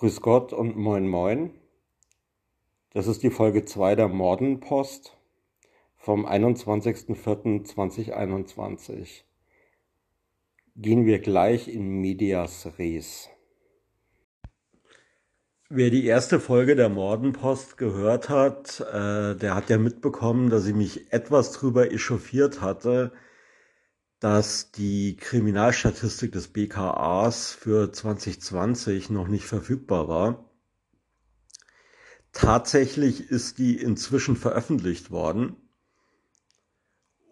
Grüß Gott und moin moin. Das ist die Folge 2 der Mordenpost vom 21.04.2021. Gehen wir gleich in Medias Res. Wer die erste Folge der Mordenpost gehört hat, äh, der hat ja mitbekommen, dass ich mich etwas drüber echauffiert hatte, dass die Kriminalstatistik des BKAs für 2020 noch nicht verfügbar war. Tatsächlich ist die inzwischen veröffentlicht worden.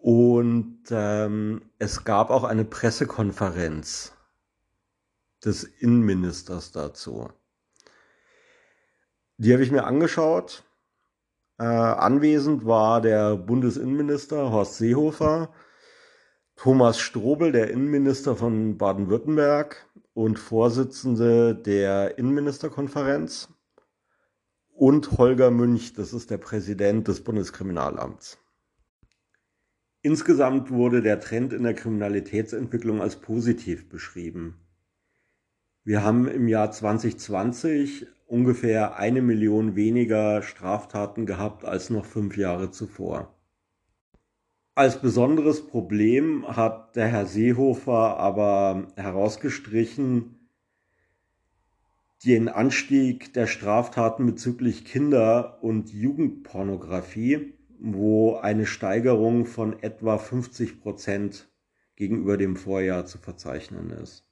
Und ähm, es gab auch eine Pressekonferenz des Innenministers dazu. Die habe ich mir angeschaut. Äh, anwesend war der Bundesinnenminister Horst Seehofer Thomas Strobel, der Innenminister von Baden-Württemberg und Vorsitzende der Innenministerkonferenz und Holger Münch, das ist der Präsident des Bundeskriminalamts. Insgesamt wurde der Trend in der Kriminalitätsentwicklung als positiv beschrieben. Wir haben im Jahr 2020 ungefähr eine Million weniger Straftaten gehabt als noch fünf Jahre zuvor. Als besonderes Problem hat der Herr Seehofer aber herausgestrichen den Anstieg der Straftaten bezüglich Kinder- und Jugendpornografie, wo eine Steigerung von etwa 50 Prozent gegenüber dem Vorjahr zu verzeichnen ist.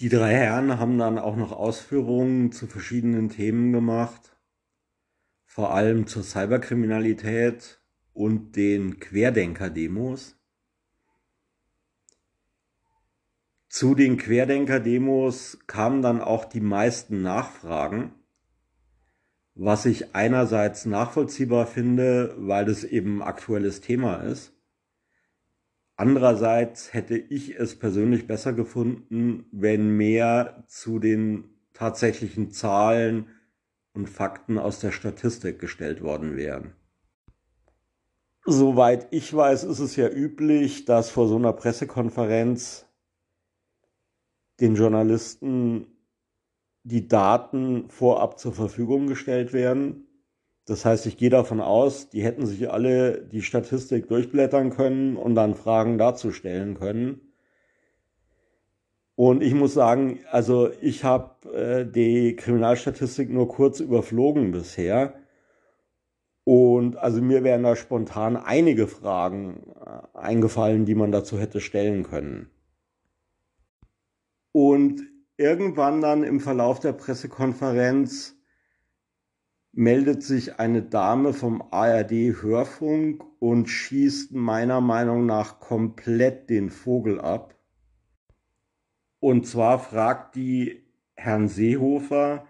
Die drei Herren haben dann auch noch Ausführungen zu verschiedenen Themen gemacht, vor allem zur Cyberkriminalität, und den Querdenker-Demos. Zu den Querdenker-Demos kamen dann auch die meisten Nachfragen, was ich einerseits nachvollziehbar finde, weil es eben aktuelles Thema ist. Andererseits hätte ich es persönlich besser gefunden, wenn mehr zu den tatsächlichen Zahlen und Fakten aus der Statistik gestellt worden wären. Soweit ich weiß, ist es ja üblich, dass vor so einer Pressekonferenz den Journalisten die Daten vorab zur Verfügung gestellt werden. Das heißt, ich gehe davon aus, die hätten sich alle die Statistik durchblättern können und dann Fragen dazu stellen können. Und ich muss sagen, also ich habe äh, die Kriminalstatistik nur kurz überflogen bisher. Und also mir wären da spontan einige Fragen äh, eingefallen, die man dazu hätte stellen können. Und irgendwann dann im Verlauf der Pressekonferenz meldet sich eine Dame vom ARD Hörfunk und schießt meiner Meinung nach komplett den Vogel ab. Und zwar fragt die Herrn Seehofer,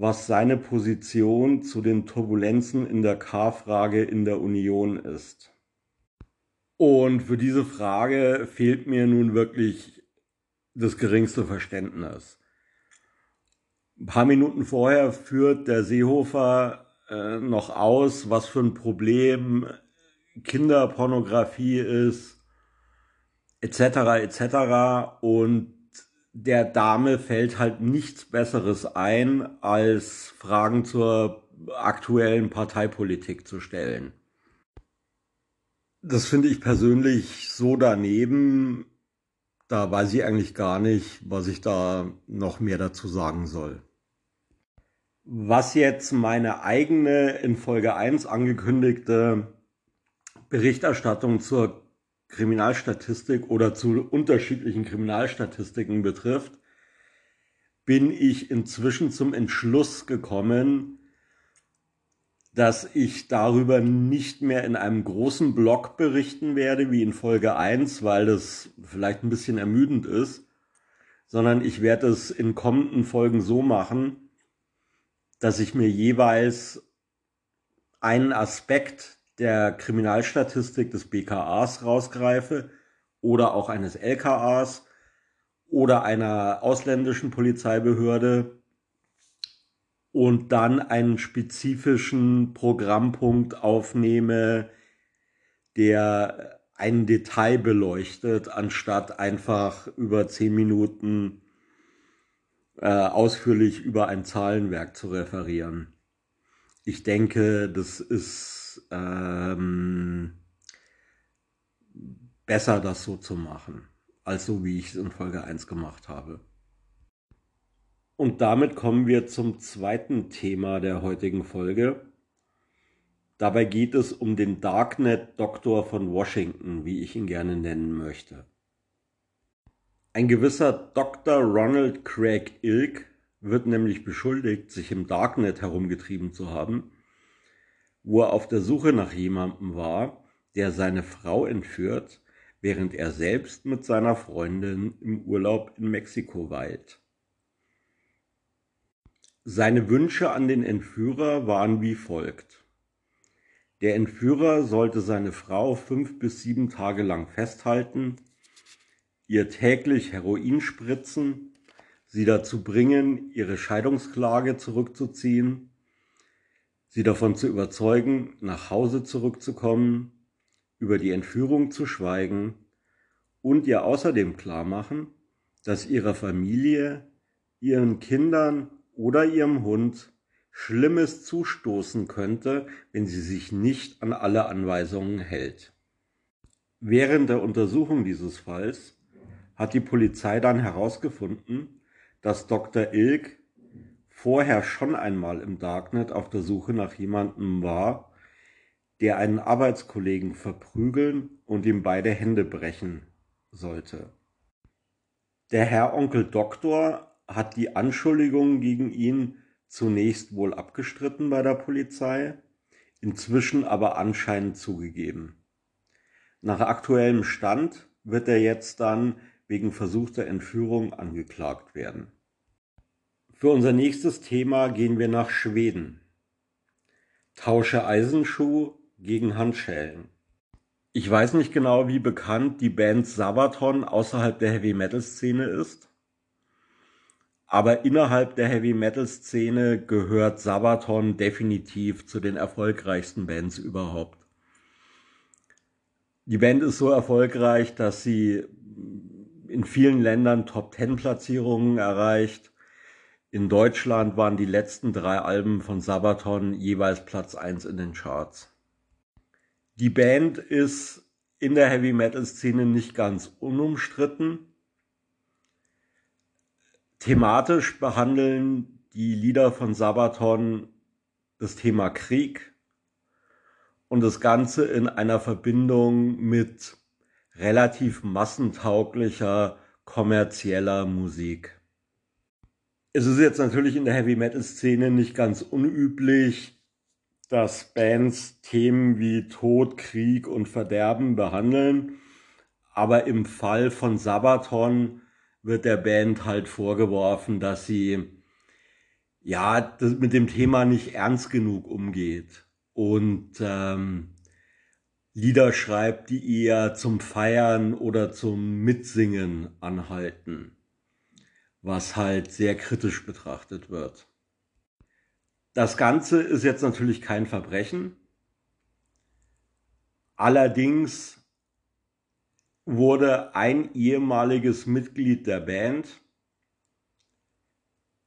was seine Position zu den Turbulenzen in der K-Frage in der Union ist. Und für diese Frage fehlt mir nun wirklich das geringste Verständnis. Ein paar Minuten vorher führt der Seehofer äh, noch aus, was für ein Problem Kinderpornografie ist, etc. etc. Und der Dame fällt halt nichts Besseres ein, als Fragen zur aktuellen Parteipolitik zu stellen. Das finde ich persönlich so daneben, da weiß ich eigentlich gar nicht, was ich da noch mehr dazu sagen soll. Was jetzt meine eigene in Folge 1 angekündigte Berichterstattung zur Kriminalstatistik oder zu unterschiedlichen Kriminalstatistiken betrifft, bin ich inzwischen zum Entschluss gekommen, dass ich darüber nicht mehr in einem großen Blog berichten werde, wie in Folge 1, weil das vielleicht ein bisschen ermüdend ist, sondern ich werde es in kommenden Folgen so machen, dass ich mir jeweils einen Aspekt der Kriminalstatistik des BKAs rausgreife oder auch eines LKAs oder einer ausländischen Polizeibehörde und dann einen spezifischen Programmpunkt aufnehme, der ein Detail beleuchtet, anstatt einfach über zehn Minuten äh, ausführlich über ein Zahlenwerk zu referieren. Ich denke, das ist ähm, besser, das so zu machen, als so wie ich es in Folge 1 gemacht habe. Und damit kommen wir zum zweiten Thema der heutigen Folge. Dabei geht es um den Darknet-Doktor von Washington, wie ich ihn gerne nennen möchte. Ein gewisser Dr. Ronald Craig Ilk wird nämlich beschuldigt, sich im Darknet herumgetrieben zu haben, wo er auf der Suche nach jemandem war, der seine Frau entführt, während er selbst mit seiner Freundin im Urlaub in Mexiko weilt. Seine Wünsche an den Entführer waren wie folgt. Der Entführer sollte seine Frau fünf bis sieben Tage lang festhalten, ihr täglich Heroin spritzen, sie dazu bringen, ihre Scheidungsklage zurückzuziehen, sie davon zu überzeugen, nach Hause zurückzukommen, über die Entführung zu schweigen und ihr außerdem klarmachen, dass ihrer Familie, ihren Kindern oder ihrem Hund Schlimmes zustoßen könnte, wenn sie sich nicht an alle Anweisungen hält. Während der Untersuchung dieses Falls hat die Polizei dann herausgefunden, dass Dr. Ilk vorher schon einmal im Darknet auf der Suche nach jemandem war, der einen Arbeitskollegen verprügeln und ihm beide Hände brechen sollte. Der Herr Onkel Doktor hat die Anschuldigungen gegen ihn zunächst wohl abgestritten bei der Polizei, inzwischen aber anscheinend zugegeben. Nach aktuellem Stand wird er jetzt dann wegen versuchter Entführung angeklagt werden. Für unser nächstes Thema gehen wir nach Schweden. Tausche Eisenschuh gegen Handschellen. Ich weiß nicht genau, wie bekannt die Band Sabaton außerhalb der Heavy Metal Szene ist. Aber innerhalb der Heavy Metal Szene gehört Sabaton definitiv zu den erfolgreichsten Bands überhaupt. Die Band ist so erfolgreich, dass sie in vielen Ländern Top Ten Platzierungen erreicht. In Deutschland waren die letzten drei Alben von Sabaton jeweils Platz eins in den Charts. Die Band ist in der Heavy Metal Szene nicht ganz unumstritten. Thematisch behandeln die Lieder von Sabaton das Thema Krieg und das Ganze in einer Verbindung mit relativ massentauglicher kommerzieller Musik. Es ist jetzt natürlich in der Heavy Metal Szene nicht ganz unüblich, dass Bands Themen wie Tod, Krieg und Verderben behandeln, aber im Fall von Sabaton wird der Band halt vorgeworfen, dass sie ja mit dem Thema nicht ernst genug umgeht. Und ähm, Lieder schreibt, die eher zum Feiern oder zum Mitsingen anhalten, was halt sehr kritisch betrachtet wird. Das Ganze ist jetzt natürlich kein Verbrechen. Allerdings wurde ein ehemaliges Mitglied der Band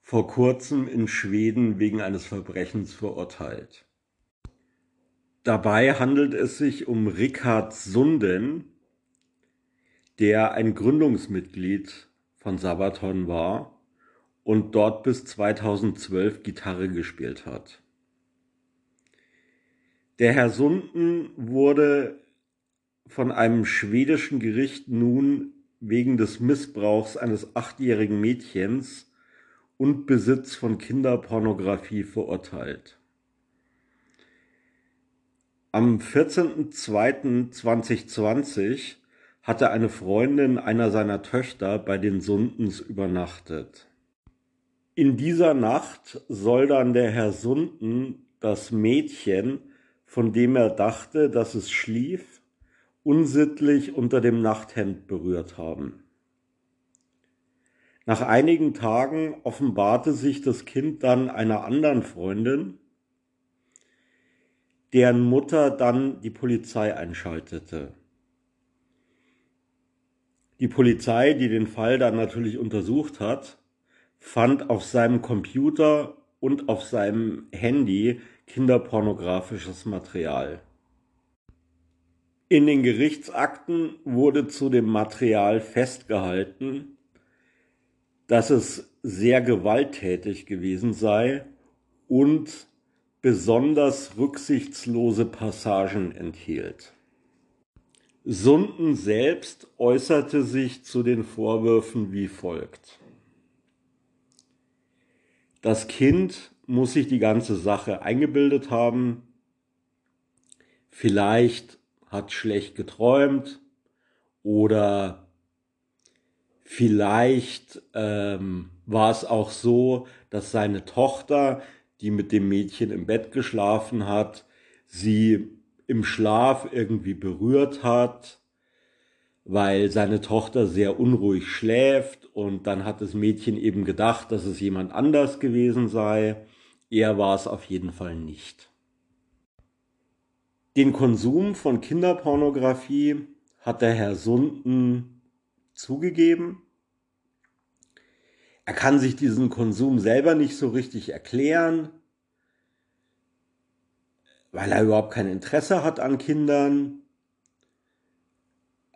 vor kurzem in Schweden wegen eines Verbrechens verurteilt. Dabei handelt es sich um Rickard Sunden, der ein Gründungsmitglied von Sabaton war und dort bis 2012 Gitarre gespielt hat. Der Herr Sunden wurde von einem schwedischen Gericht nun wegen des Missbrauchs eines achtjährigen Mädchens und Besitz von Kinderpornografie verurteilt. Am 14.02.2020 hatte eine Freundin einer seiner Töchter bei den Sundens übernachtet. In dieser Nacht soll dann der Herr Sunden das Mädchen, von dem er dachte, dass es schlief, unsittlich unter dem Nachthemd berührt haben. Nach einigen Tagen offenbarte sich das Kind dann einer anderen Freundin, deren Mutter dann die Polizei einschaltete. Die Polizei, die den Fall dann natürlich untersucht hat, fand auf seinem Computer und auf seinem Handy kinderpornografisches Material. In den Gerichtsakten wurde zu dem Material festgehalten, dass es sehr gewalttätig gewesen sei und besonders rücksichtslose Passagen enthielt. Sunden selbst äußerte sich zu den Vorwürfen wie folgt. Das Kind muss sich die ganze Sache eingebildet haben, vielleicht hat schlecht geträumt oder vielleicht ähm, war es auch so, dass seine Tochter, die mit dem Mädchen im Bett geschlafen hat, sie im Schlaf irgendwie berührt hat, weil seine Tochter sehr unruhig schläft und dann hat das Mädchen eben gedacht, dass es jemand anders gewesen sei. Er war es auf jeden Fall nicht. Den Konsum von Kinderpornografie hat der Herr Sunden zugegeben. Er kann sich diesen Konsum selber nicht so richtig erklären, weil er überhaupt kein Interesse hat an Kindern.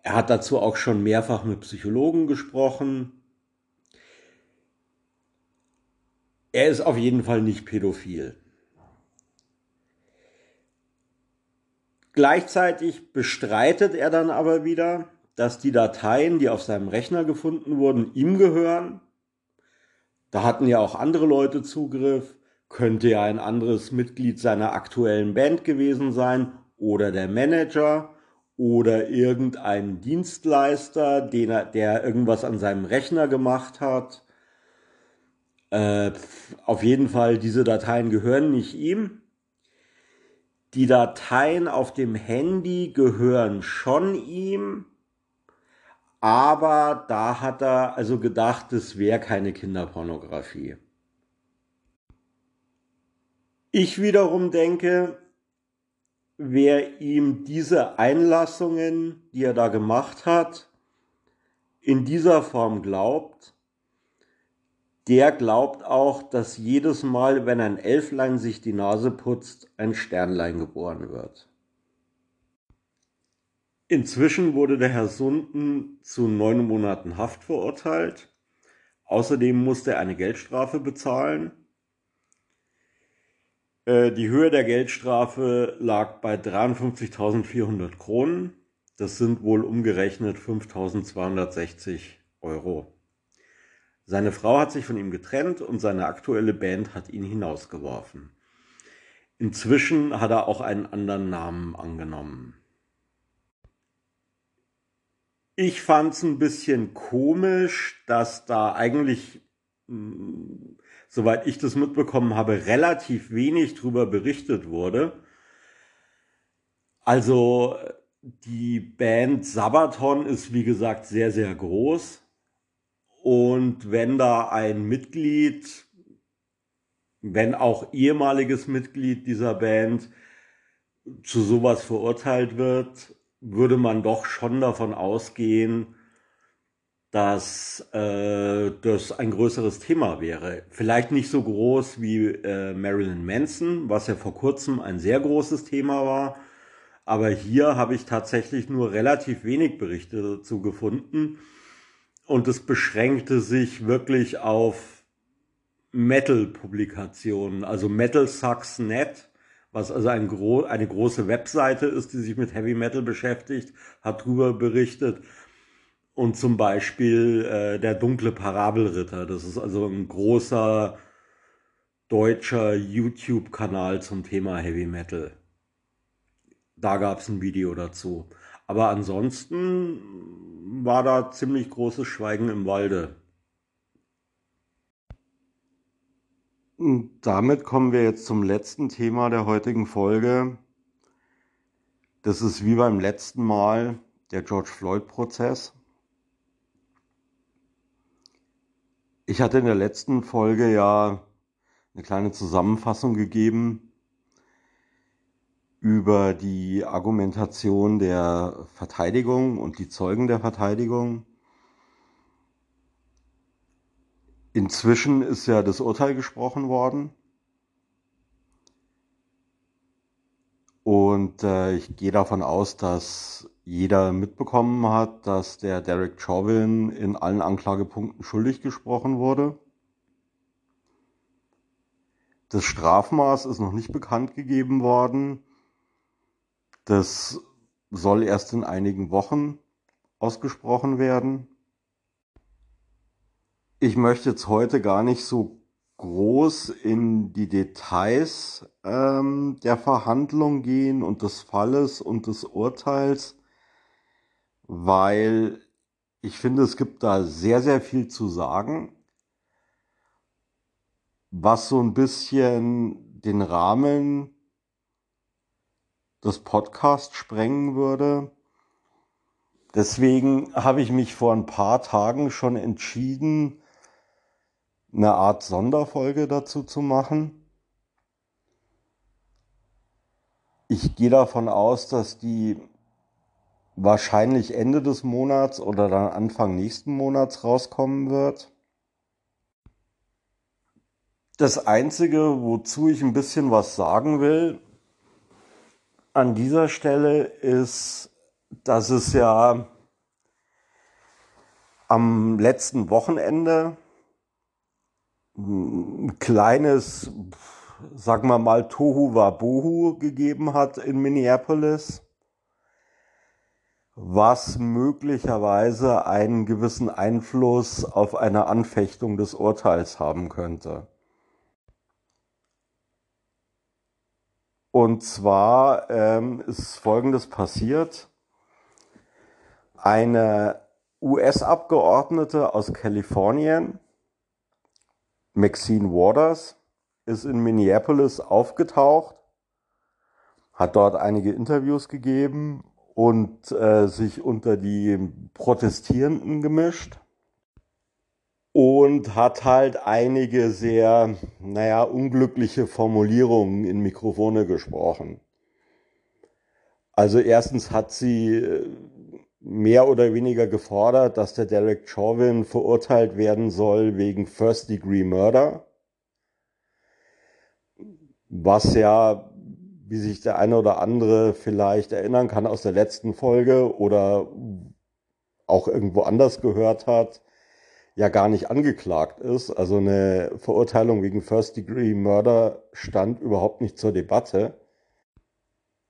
Er hat dazu auch schon mehrfach mit Psychologen gesprochen. Er ist auf jeden Fall nicht pädophil. Gleichzeitig bestreitet er dann aber wieder, dass die Dateien, die auf seinem Rechner gefunden wurden, ihm gehören. Da hatten ja auch andere Leute Zugriff. Könnte ja ein anderes Mitglied seiner aktuellen Band gewesen sein oder der Manager oder irgendein Dienstleister, den er, der irgendwas an seinem Rechner gemacht hat. Äh, auf jeden Fall, diese Dateien gehören nicht ihm. Die Dateien auf dem Handy gehören schon ihm, aber da hat er also gedacht, es wäre keine Kinderpornografie. Ich wiederum denke, wer ihm diese Einlassungen, die er da gemacht hat, in dieser Form glaubt, der glaubt auch, dass jedes Mal, wenn ein Elflein sich die Nase putzt, ein Sternlein geboren wird. Inzwischen wurde der Herr Sunden zu neun Monaten Haft verurteilt. Außerdem musste er eine Geldstrafe bezahlen. Äh, die Höhe der Geldstrafe lag bei 53.400 Kronen. Das sind wohl umgerechnet 5.260 Euro. Seine Frau hat sich von ihm getrennt und seine aktuelle Band hat ihn hinausgeworfen. Inzwischen hat er auch einen anderen Namen angenommen. Ich fand es ein bisschen komisch, dass da eigentlich, hm, soweit ich das mitbekommen habe, relativ wenig drüber berichtet wurde. Also die Band Sabaton ist wie gesagt sehr, sehr groß. Und wenn da ein Mitglied, wenn auch ehemaliges Mitglied dieser Band zu sowas verurteilt wird, würde man doch schon davon ausgehen, dass äh, das ein größeres Thema wäre. Vielleicht nicht so groß wie äh, Marilyn Manson, was ja vor kurzem ein sehr großes Thema war. Aber hier habe ich tatsächlich nur relativ wenig Berichte dazu gefunden und es beschränkte sich wirklich auf Metal-Publikationen, also Metal Sucks Net, was also ein gro eine große Webseite ist, die sich mit Heavy Metal beschäftigt, hat darüber berichtet. Und zum Beispiel äh, der dunkle Parabelritter, das ist also ein großer deutscher YouTube-Kanal zum Thema Heavy Metal. Da gab es ein Video dazu. Aber ansonsten war da ziemlich großes Schweigen im Walde. Und damit kommen wir jetzt zum letzten Thema der heutigen Folge. Das ist wie beim letzten Mal der George Floyd-Prozess. Ich hatte in der letzten Folge ja eine kleine Zusammenfassung gegeben über die Argumentation der Verteidigung und die Zeugen der Verteidigung. Inzwischen ist ja das Urteil gesprochen worden. Und äh, ich gehe davon aus, dass jeder mitbekommen hat, dass der Derek Chauvin in allen Anklagepunkten schuldig gesprochen wurde. Das Strafmaß ist noch nicht bekannt gegeben worden. Das soll erst in einigen Wochen ausgesprochen werden. Ich möchte jetzt heute gar nicht so groß in die Details ähm, der Verhandlung gehen und des Falles und des Urteils, weil ich finde, es gibt da sehr, sehr viel zu sagen, was so ein bisschen den Rahmen des Podcasts sprengen würde. Deswegen habe ich mich vor ein paar Tagen schon entschieden, eine Art Sonderfolge dazu zu machen. Ich gehe davon aus, dass die wahrscheinlich Ende des Monats oder dann Anfang nächsten Monats rauskommen wird. Das Einzige, wozu ich ein bisschen was sagen will, an dieser Stelle ist, dass es ja am letzten Wochenende kleines, sagen wir mal, Tohu Wabohu gegeben hat in Minneapolis, was möglicherweise einen gewissen Einfluss auf eine Anfechtung des Urteils haben könnte. Und zwar ähm, ist Folgendes passiert. Eine US-Abgeordnete aus Kalifornien Maxine Waters ist in Minneapolis aufgetaucht, hat dort einige Interviews gegeben und äh, sich unter die Protestierenden gemischt und hat halt einige sehr, naja, unglückliche Formulierungen in Mikrofone gesprochen. Also erstens hat sie äh, mehr oder weniger gefordert, dass der Derek Chauvin verurteilt werden soll wegen First Degree Murder. Was ja, wie sich der eine oder andere vielleicht erinnern kann aus der letzten Folge oder auch irgendwo anders gehört hat, ja gar nicht angeklagt ist. Also eine Verurteilung wegen First Degree Murder stand überhaupt nicht zur Debatte.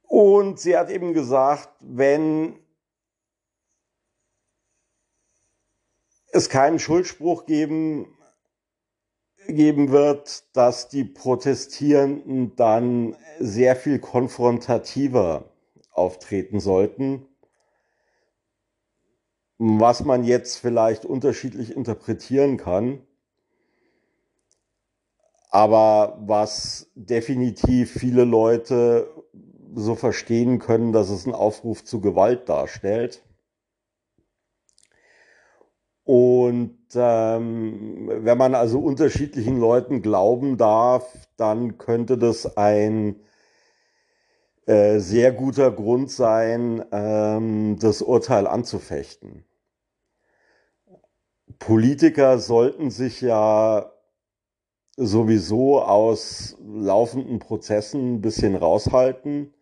Und sie hat eben gesagt, wenn es keinen Schuldspruch geben, geben wird, dass die Protestierenden dann sehr viel konfrontativer auftreten sollten, was man jetzt vielleicht unterschiedlich interpretieren kann, aber was definitiv viele Leute so verstehen können, dass es einen Aufruf zu Gewalt darstellt. Und ähm, wenn man also unterschiedlichen Leuten glauben darf, dann könnte das ein äh, sehr guter Grund sein, ähm, das Urteil anzufechten. Politiker sollten sich ja sowieso aus laufenden Prozessen ein bisschen raushalten.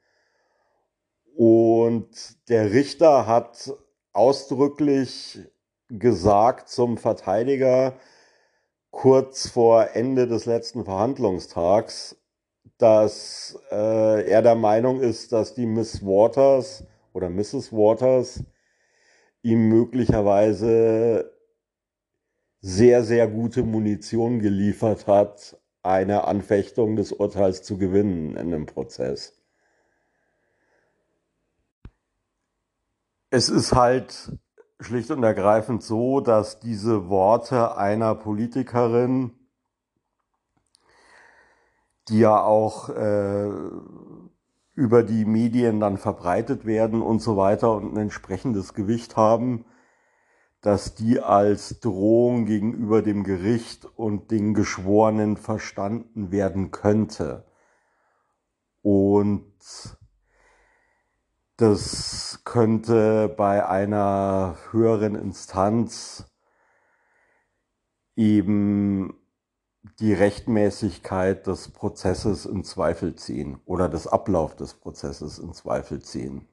Und der Richter hat ausdrücklich gesagt zum Verteidiger kurz vor Ende des letzten Verhandlungstags, dass äh, er der Meinung ist, dass die Miss Waters oder Mrs. Waters ihm möglicherweise sehr, sehr gute Munition geliefert hat, eine Anfechtung des Urteils zu gewinnen in einem Prozess. Es ist halt schlicht und ergreifend so, dass diese Worte einer Politikerin, die ja auch äh, über die Medien dann verbreitet werden und so weiter und ein entsprechendes Gewicht haben, dass die als Drohung gegenüber dem Gericht und den Geschworenen verstanden werden könnte. Und das könnte bei einer höheren Instanz eben die Rechtmäßigkeit des Prozesses in Zweifel ziehen oder des Ablauf des Prozesses in Zweifel ziehen.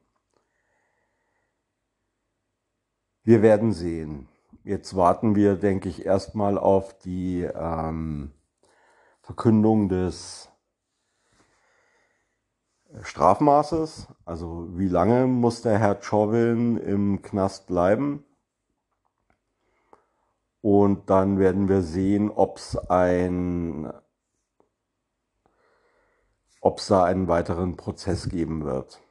Wir werden sehen. Jetzt warten wir, denke ich, erstmal auf die ähm, Verkündung des Strafmaßes. Also wie lange muss der Herr Chauvelin im Knast bleiben? Und dann werden wir sehen, ob es ein, ob es da einen weiteren Prozess geben wird.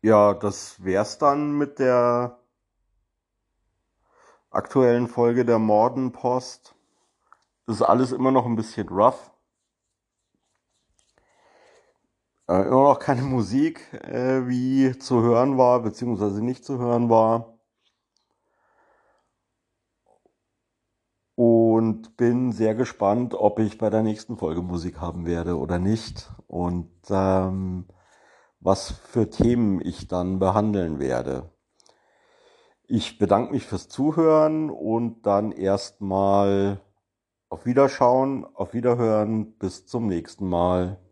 Ja, das wär's dann mit der aktuellen Folge der Mordenpost. Das ist alles immer noch ein bisschen rough. Äh, immer noch keine Musik, äh, wie zu hören war, beziehungsweise nicht zu hören war. und bin sehr gespannt, ob ich bei der nächsten Folge Musik haben werde oder nicht und ähm, was für Themen ich dann behandeln werde. Ich bedanke mich fürs Zuhören und dann erstmal auf Wiederschauen, auf Wiederhören, bis zum nächsten Mal.